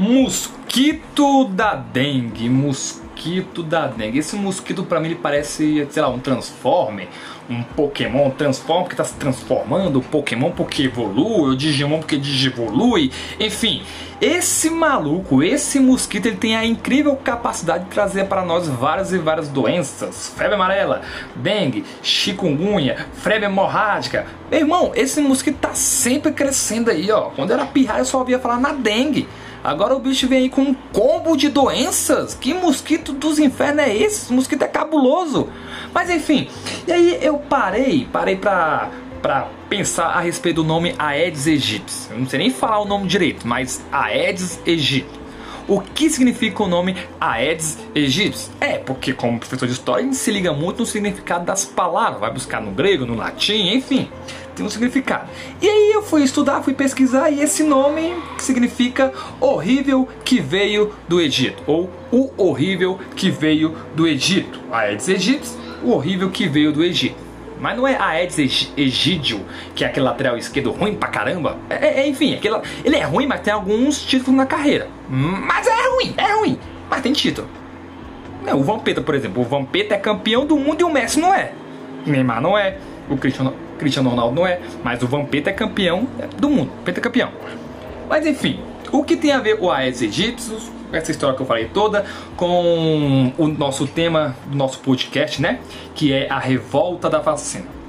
Mosquito da dengue, mosquito da dengue. Esse mosquito para mim ele parece, sei lá, um transforme, um Pokémon transforma porque tá se transformando, o Pokémon porque evolui, o Digimon porque digivolui, enfim. Esse maluco, esse mosquito, ele tem a incrível capacidade de trazer para nós várias e várias doenças. Febre amarela, dengue, chikungunya, febre hemorrágica. Meu irmão, esse mosquito tá sempre crescendo aí, ó. Quando era pirraia eu só ouvia falar na dengue. Agora o bicho vem aí com um combo de doenças. Que mosquito dos infernos é esse? Esse mosquito é cabuloso. Mas enfim, e aí eu parei, parei pra, pra pensar a respeito do nome Aedes aegypti. Eu não sei nem falar o nome direito, mas Aedes aegypti. O que significa o nome Aedes aegypti? É, porque como professor de história a gente se liga muito no significado das palavras, vai buscar no grego, no latim, enfim tem um significado. E aí eu fui estudar, fui pesquisar e esse nome significa horrível que veio do Egito, ou o horrível que veio do Egito. Aedes aegypti, o horrível que veio do Egito. Mas não é Aedes Egídio, que é aquele lateral esquerdo ruim pra caramba. É, é, enfim, aquele, ele é ruim, mas tem alguns títulos na carreira. Mas é ruim, é ruim, mas tem título. É, o Vampeta, por exemplo. O Vampeta é campeão do mundo e o Messi não é. Neymar não é. O Cristiano, Cristiano Ronaldo não é, mas o Vampeta é campeão do mundo, campeão. Mas enfim, o que tem a ver o Aedes aegypti, essa história que eu falei toda, com o nosso tema do nosso podcast, né? Que é a revolta da vacina.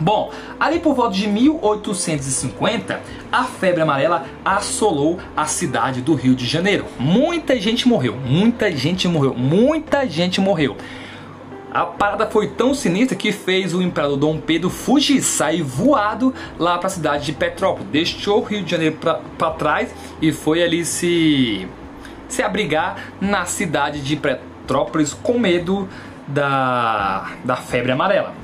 Bom, ali por volta de 1850, a febre amarela assolou a cidade do Rio de Janeiro. Muita gente morreu, muita gente morreu, muita gente morreu. A parada foi tão sinistra que fez o imperador Dom Pedro fugir, sair voado lá para a cidade de Petrópolis. Deixou o Rio de Janeiro para trás e foi ali se, se abrigar na cidade de Petrópolis com medo da, da febre amarela.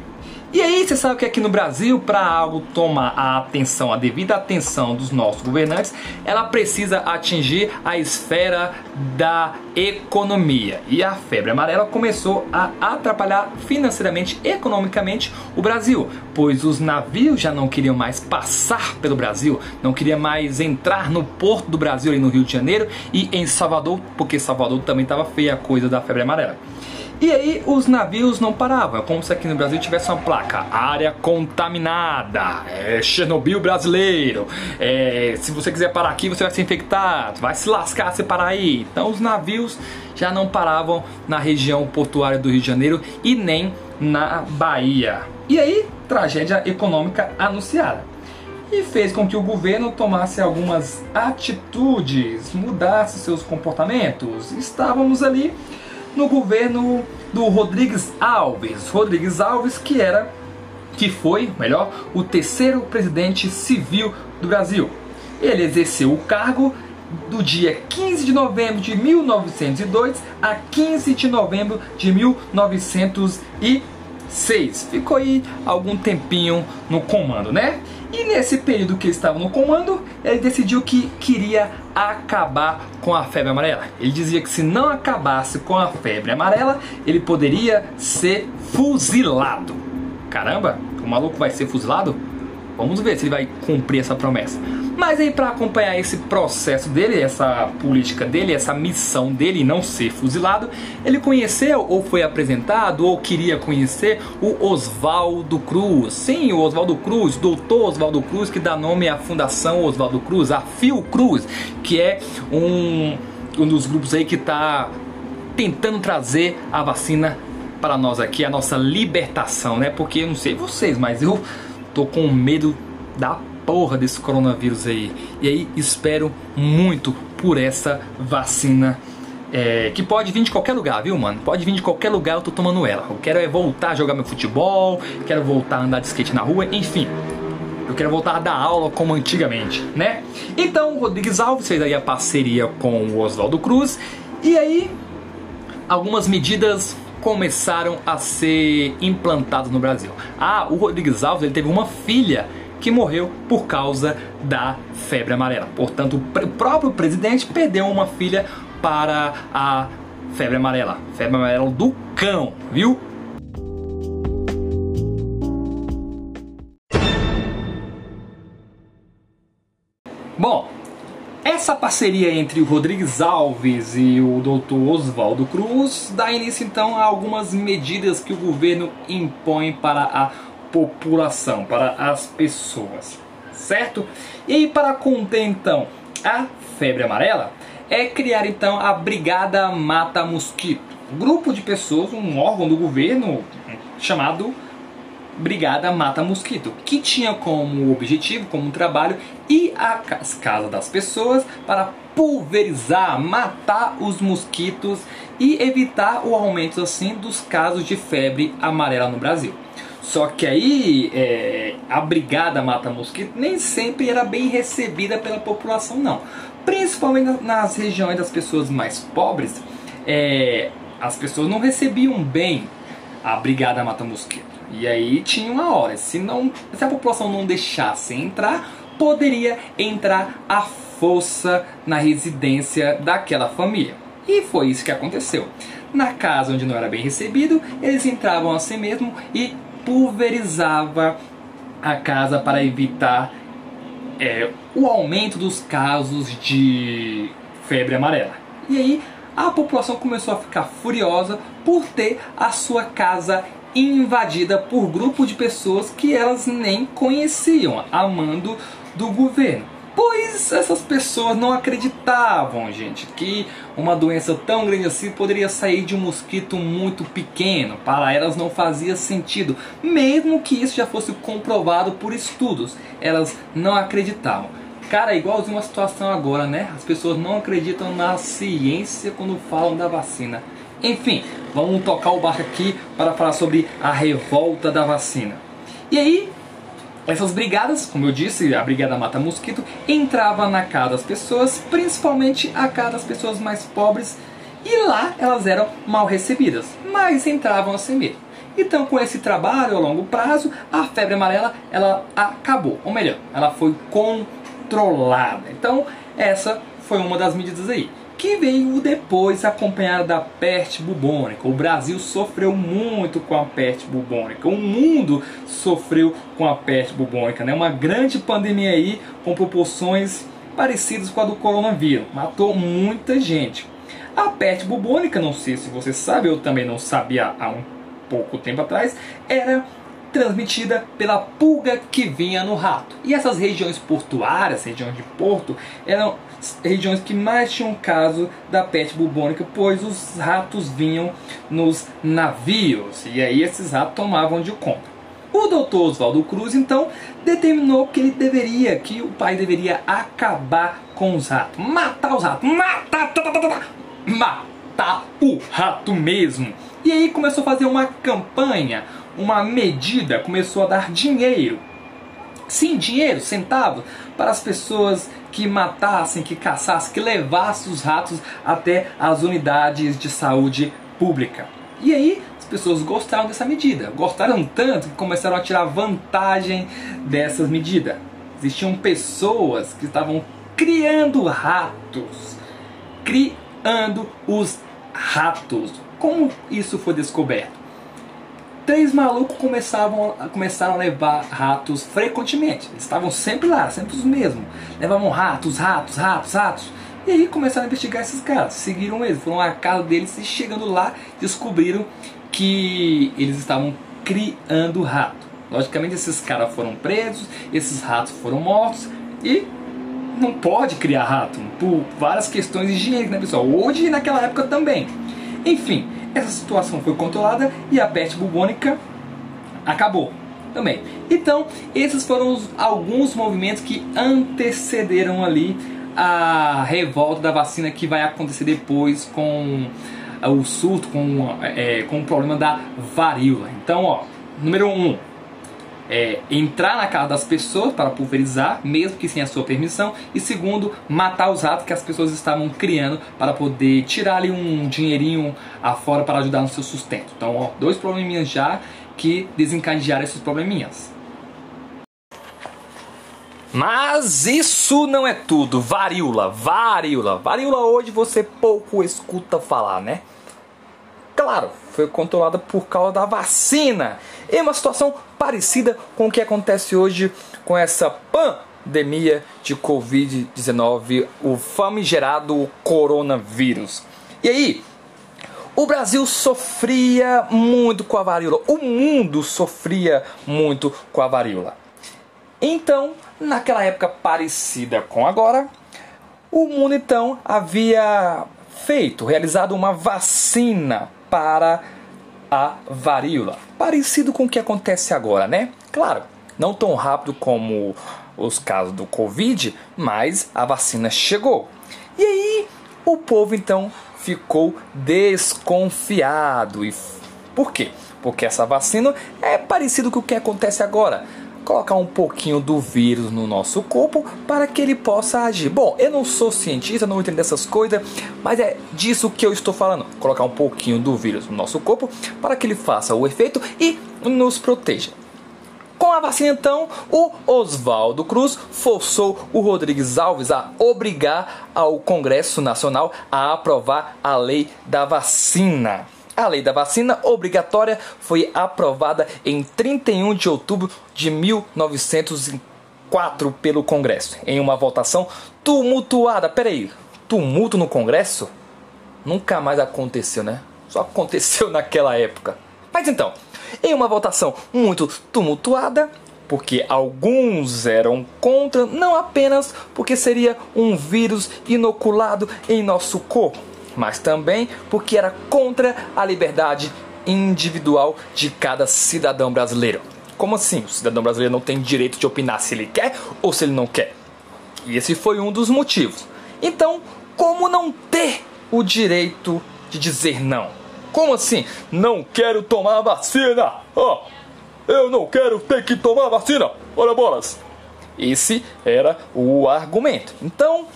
E aí, você sabe que aqui no Brasil, para algo tomar a atenção, a devida atenção dos nossos governantes, ela precisa atingir a esfera da economia. E a febre amarela começou a atrapalhar financeiramente, economicamente o Brasil, pois os navios já não queriam mais passar pelo Brasil, não queriam mais entrar no porto do Brasil ali no Rio de Janeiro e em Salvador, porque Salvador também estava feia a coisa da febre amarela. E aí os navios não paravam, é como se aqui no Brasil tivesse uma placa, área contaminada, é Chernobyl brasileiro, é, se você quiser parar aqui você vai ser infectado, vai se lascar se parar aí. Então os navios já não paravam na região portuária do Rio de Janeiro e nem na Bahia. E aí, tragédia econômica anunciada. E fez com que o governo tomasse algumas atitudes, mudasse seus comportamentos. Estávamos ali no governo do Rodrigues Alves. Rodrigues Alves que era que foi, melhor, o terceiro presidente civil do Brasil. Ele exerceu o cargo do dia 15 de novembro de 1902 a 15 de novembro de 1906. Ficou aí algum tempinho no comando, né? E nesse período que ele estava no comando, ele decidiu que queria acabar com a febre amarela. Ele dizia que se não acabasse com a febre amarela, ele poderia ser fuzilado. Caramba, o maluco vai ser fuzilado? Vamos ver se ele vai cumprir essa promessa. Mas aí para acompanhar esse processo dele, essa política dele, essa missão dele não ser fuzilado, ele conheceu ou foi apresentado ou queria conhecer o Oswaldo Cruz. Sim, o Oswaldo Cruz, doutor Oswaldo Cruz, que dá nome à Fundação Oswaldo Cruz, a Fiocruz, que é um, um dos grupos aí que está tentando trazer a vacina para nós aqui, a nossa libertação, né? Porque eu não sei vocês, mas eu tô com medo da porra desse coronavírus aí. E aí espero muito por essa vacina. É, que pode vir de qualquer lugar, viu, mano? Pode vir de qualquer lugar, eu tô tomando ela. Eu quero é voltar a jogar meu futebol, quero voltar a andar de skate na rua, enfim. Eu quero voltar a dar aula como antigamente, né? Então, o Rodrigues Alves fez aí a parceria com o Oswaldo Cruz. E aí, algumas medidas começaram a ser implantadas no Brasil. Ah, o Rodrigues Alves ele teve uma filha que morreu por causa da febre amarela. Portanto, o próprio presidente perdeu uma filha para a febre amarela. Febre amarela do cão, viu? Essa parceria entre o Rodrigues Alves e o Dr. Oswaldo Cruz dá início então a algumas medidas que o governo impõe para a população, para as pessoas, certo? E para conter então a febre amarela é criar então a Brigada Mata Mosquito, grupo de pessoas, um órgão do governo chamado Brigada Mata Mosquito, que tinha como objetivo, como trabalho, ir às casas das pessoas para pulverizar, matar os mosquitos e evitar o aumento assim dos casos de febre amarela no Brasil. Só que aí é, a brigada mata mosquito nem sempre era bem recebida pela população não. Principalmente nas regiões das pessoas mais pobres, é, as pessoas não recebiam bem a brigada mata mosquito. E aí tinha uma hora, se, não, se a população não deixasse entrar, poderia entrar a força na residência daquela família. E foi isso que aconteceu. Na casa onde não era bem recebido, eles entravam assim mesmo e pulverizava a casa para evitar é, o aumento dos casos de febre amarela. E aí a população começou a ficar furiosa por ter a sua casa invadida por grupo de pessoas que elas nem conheciam, amando do governo. Pois essas pessoas não acreditavam, gente, que uma doença tão grande assim poderia sair de um mosquito muito pequeno. Para elas não fazia sentido, mesmo que isso já fosse comprovado por estudos. Elas não acreditavam. Cara, é igualzinho uma situação agora, né? As pessoas não acreditam na ciência quando falam da vacina. Enfim, vamos tocar o barco aqui para falar sobre a revolta da vacina. E aí, essas brigadas, como eu disse, a Brigada Mata Mosquito, entrava na casa das pessoas, principalmente a casa das pessoas mais pobres, e lá elas eram mal recebidas, mas entravam assim mesmo. Então, com esse trabalho a longo prazo, a febre amarela ela acabou, ou melhor, ela foi controlada. Então, essa foi uma das medidas aí que veio depois acompanhada da peste bubônica. O Brasil sofreu muito com a peste bubônica, o mundo sofreu com a peste bubônica, né? Uma grande pandemia aí com proporções parecidas com a do coronavírus, matou muita gente. A peste bubônica, não sei se você sabe, eu também não sabia há um pouco tempo atrás, era transmitida pela pulga que vinha no rato. E essas regiões portuárias, regiões de porto, eram regiões que mais tinham caso da peste bubônica, pois os ratos vinham nos navios e aí esses ratos tomavam de conta. O doutor Oswaldo Cruz então determinou que ele deveria, que o pai deveria acabar com os ratos, matar os ratos, matar, tá, tá, tá, matar o rato mesmo. E aí começou a fazer uma campanha, uma medida, começou a dar dinheiro. Sim, dinheiro, centavo, para as pessoas que matassem, que caçassem, que levassem os ratos até as unidades de saúde pública. E aí as pessoas gostaram dessa medida, gostaram tanto que começaram a tirar vantagem dessas medidas. Existiam pessoas que estavam criando ratos, criando os ratos. Como isso foi descoberto? Três malucos começavam, começaram a levar ratos frequentemente. Eles estavam sempre lá, sempre os mesmos. Levavam ratos, ratos, ratos, ratos. E aí começaram a investigar esses caras. Seguiram eles, foram à casa deles e chegando lá descobriram que eles estavam criando rato. Logicamente esses caras foram presos, esses ratos foram mortos e não pode criar rato por várias questões higiênicas, né pessoal? Hoje e naquela época também. Enfim, essa situação foi controlada e a peste bubônica acabou também. Então, esses foram os, alguns movimentos que antecederam ali a revolta da vacina que vai acontecer depois com o surto, com, é, com o problema da varíola. Então, ó, número 1, um, é, entrar na casa das pessoas para pulverizar, mesmo que sem a sua permissão, e segundo, matar os ratos que as pessoas estavam criando para poder tirar ali um dinheirinho afora para ajudar no seu sustento. Então, ó, dois probleminhas já que desencadearam esses probleminhas. Mas isso não é tudo. Varíola, varíola. Varíola hoje você pouco escuta falar, né? Claro, foi controlada por causa da vacina. É uma situação parecida com o que acontece hoje com essa pandemia de Covid-19, o famigerado coronavírus. E aí, o Brasil sofria muito com a varíola, o mundo sofria muito com a varíola. Então, naquela época parecida com agora, o mundo então havia feito, realizado uma vacina para a varíola, parecido com o que acontece agora, né? Claro, não tão rápido como os casos do Covid, mas a vacina chegou. E aí o povo então ficou desconfiado. E por quê? Porque essa vacina é parecido com o que acontece agora. Colocar um pouquinho do vírus no nosso corpo para que ele possa agir. Bom, eu não sou cientista, não entendo dessas coisas, mas é disso que eu estou falando. Colocar um pouquinho do vírus no nosso corpo para que ele faça o efeito e nos proteja. Com a vacina, então, o Oswaldo Cruz forçou o Rodrigues Alves a obrigar ao Congresso Nacional a aprovar a lei da vacina. A lei da vacina obrigatória foi aprovada em 31 de outubro de 1904 pelo Congresso, em uma votação tumultuada. Peraí, tumulto no Congresso? Nunca mais aconteceu, né? Só aconteceu naquela época. Mas então, em uma votação muito tumultuada, porque alguns eram contra, não apenas porque seria um vírus inoculado em nosso corpo, mas também porque era contra a liberdade individual de cada cidadão brasileiro. Como assim? O cidadão brasileiro não tem direito de opinar se ele quer ou se ele não quer? E esse foi um dos motivos. Então, como não ter o direito de dizer não? Como assim? Não quero tomar vacina! Oh, eu não quero ter que tomar vacina! Olha bolas! Esse era o argumento. Então,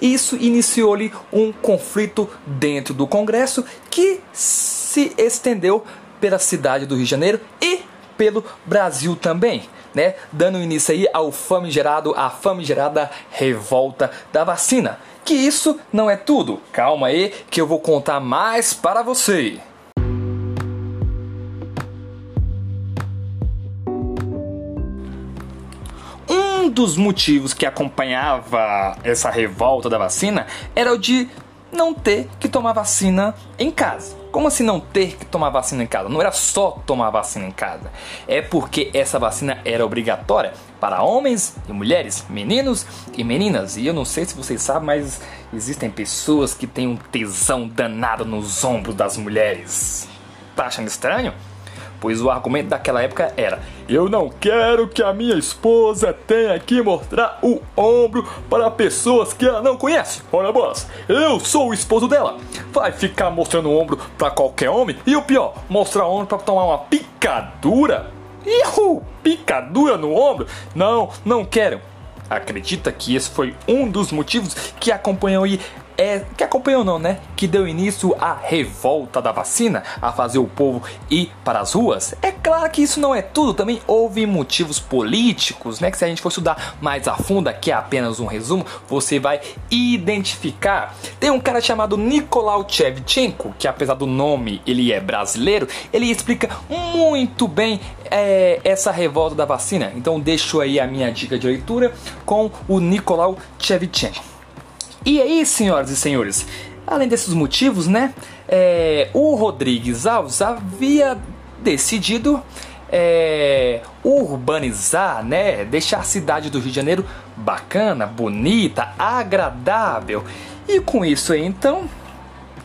isso iniciou-lhe um conflito dentro do Congresso que se estendeu pela cidade do Rio de Janeiro e pelo Brasil também, né? Dando início aí ao famigerado, a famigerada revolta da vacina. Que isso não é tudo. Calma aí que eu vou contar mais para você. Dos motivos que acompanhava essa revolta da vacina era o de não ter que tomar vacina em casa. Como assim não ter que tomar vacina em casa? Não era só tomar vacina em casa. É porque essa vacina era obrigatória para homens e mulheres, meninos e meninas. E eu não sei se vocês sabem, mas existem pessoas que têm um tesão danado nos ombros das mulheres. Tá achando estranho? Pois o argumento daquela época era: Eu não quero que a minha esposa tenha que mostrar o ombro para pessoas que ela não conhece. Olha, boss, eu sou o esposo dela. Vai ficar mostrando o ombro para qualquer homem? E o pior, mostrar o ombro para tomar uma picadura? Ihu! Picadura no ombro? Não, não quero. Acredita que esse foi um dos motivos que acompanhou aí é, que acompanhou não, né? Que deu início à revolta da vacina, a fazer o povo ir para as ruas. É claro que isso não é tudo, também houve motivos políticos, né? Que se a gente for estudar mais a fundo, que é apenas um resumo, você vai identificar. Tem um cara chamado Nicolau Shevchenko, que apesar do nome ele é brasileiro, ele explica muito bem é, essa revolta da vacina. Então deixo aí a minha dica de leitura com o Nicolau Shevchenko. E aí, senhoras e senhores, além desses motivos, né, é, o Rodrigues Alves havia decidido é, urbanizar, né, deixar a cidade do Rio de Janeiro bacana, bonita, agradável. E com isso aí, então,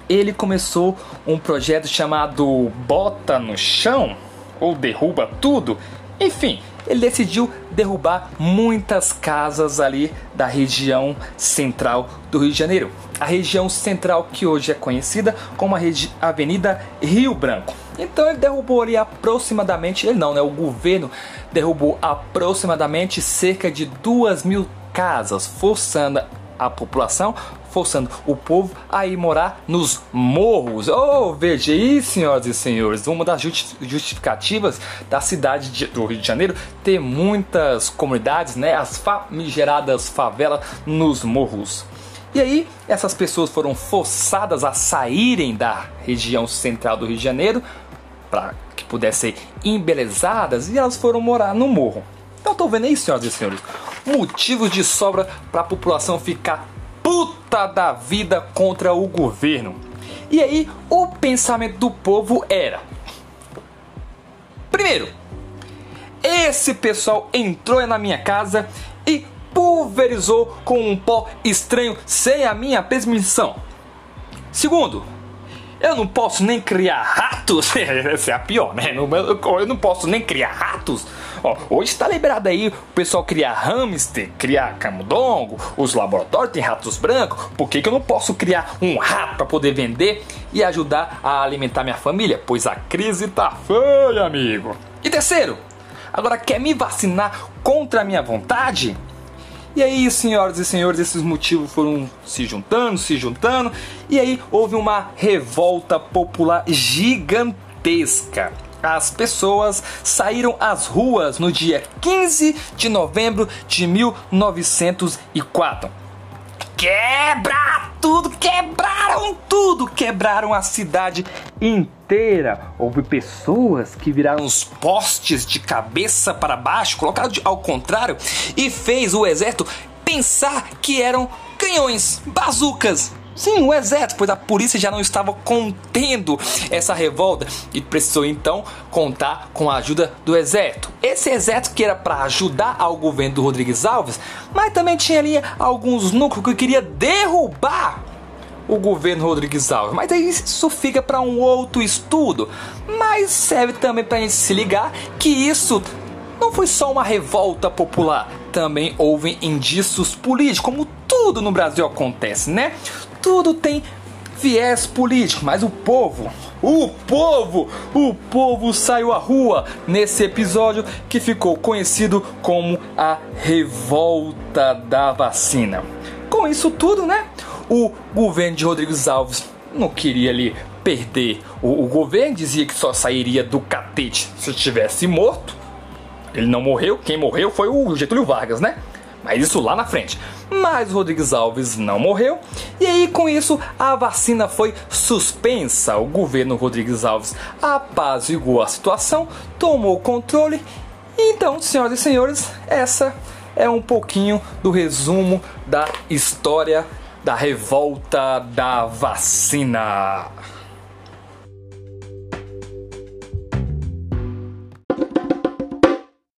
ele começou um projeto chamado Bota no Chão ou Derruba Tudo. Enfim, ele decidiu derrubar muitas casas ali da região central do Rio de Janeiro. A região central que hoje é conhecida como a Avenida Rio Branco. Então ele derrubou ali aproximadamente, ele não, né? O governo derrubou aproximadamente cerca de duas mil casas, forçando a população forçando o povo a ir morar nos morros. Oh, veja aí, senhoras e senhores, uma das justificativas da cidade de, do Rio de Janeiro ter muitas comunidades, né, as famigeradas favelas nos morros. E aí, essas pessoas foram forçadas a saírem da região central do Rio de Janeiro para que pudessem ser embelezadas e elas foram morar no morro. Então, estou vendo aí, senhoras e senhores, motivos de sobra para a população ficar puta da vida contra o governo. E aí, o pensamento do povo era: primeiro, esse pessoal entrou na minha casa e pulverizou com um pó estranho sem a minha permissão. Segundo, eu não posso nem criar ratos. Essa é a pior, né? Eu não posso nem criar ratos. Ó, hoje está liberado aí o pessoal criar hamster, criar camundongo, os laboratórios têm ratos brancos. Por que, que eu não posso criar um rato para poder vender e ajudar a alimentar minha família? Pois a crise tá feia, amigo. E terceiro, agora quer me vacinar contra a minha vontade? E aí, senhoras e senhores, esses motivos foram se juntando, se juntando, e aí houve uma revolta popular gigantesca. As pessoas saíram às ruas no dia 15 de novembro de 1904. Quebra tudo, quebraram tudo, quebraram a cidade inteira. Houve pessoas que viraram os postes de cabeça para baixo, colocaram ao contrário e fez o exército pensar que eram canhões, bazucas. Sim, o exército, pois a polícia já não estava contendo essa revolta e precisou então contar com a ajuda do exército. Esse exército que era para ajudar ao governo do Rodrigues Alves, mas também tinha ali alguns núcleos que queria derrubar o governo Rodrigues Alves. Mas aí isso fica para um outro estudo. Mas serve também para a gente se ligar que isso não foi só uma revolta popular, também houve indícios políticos, como tudo no Brasil acontece, né? Tudo tem viés político, mas o povo, o povo, o povo saiu à rua nesse episódio que ficou conhecido como a revolta da vacina. Com isso tudo, né? O governo de Rodrigues Alves não queria ali perder. O, o governo dizia que só sairia do catete se estivesse morto. Ele não morreu, quem morreu foi o Getúlio Vargas, né? Mas isso lá na frente. Mas Rodrigues Alves não morreu. E aí, com isso, a vacina foi suspensa. O governo Rodrigues Alves apaziguou a situação, tomou o controle. Então, senhoras e senhores, essa é um pouquinho do resumo da história da revolta da vacina.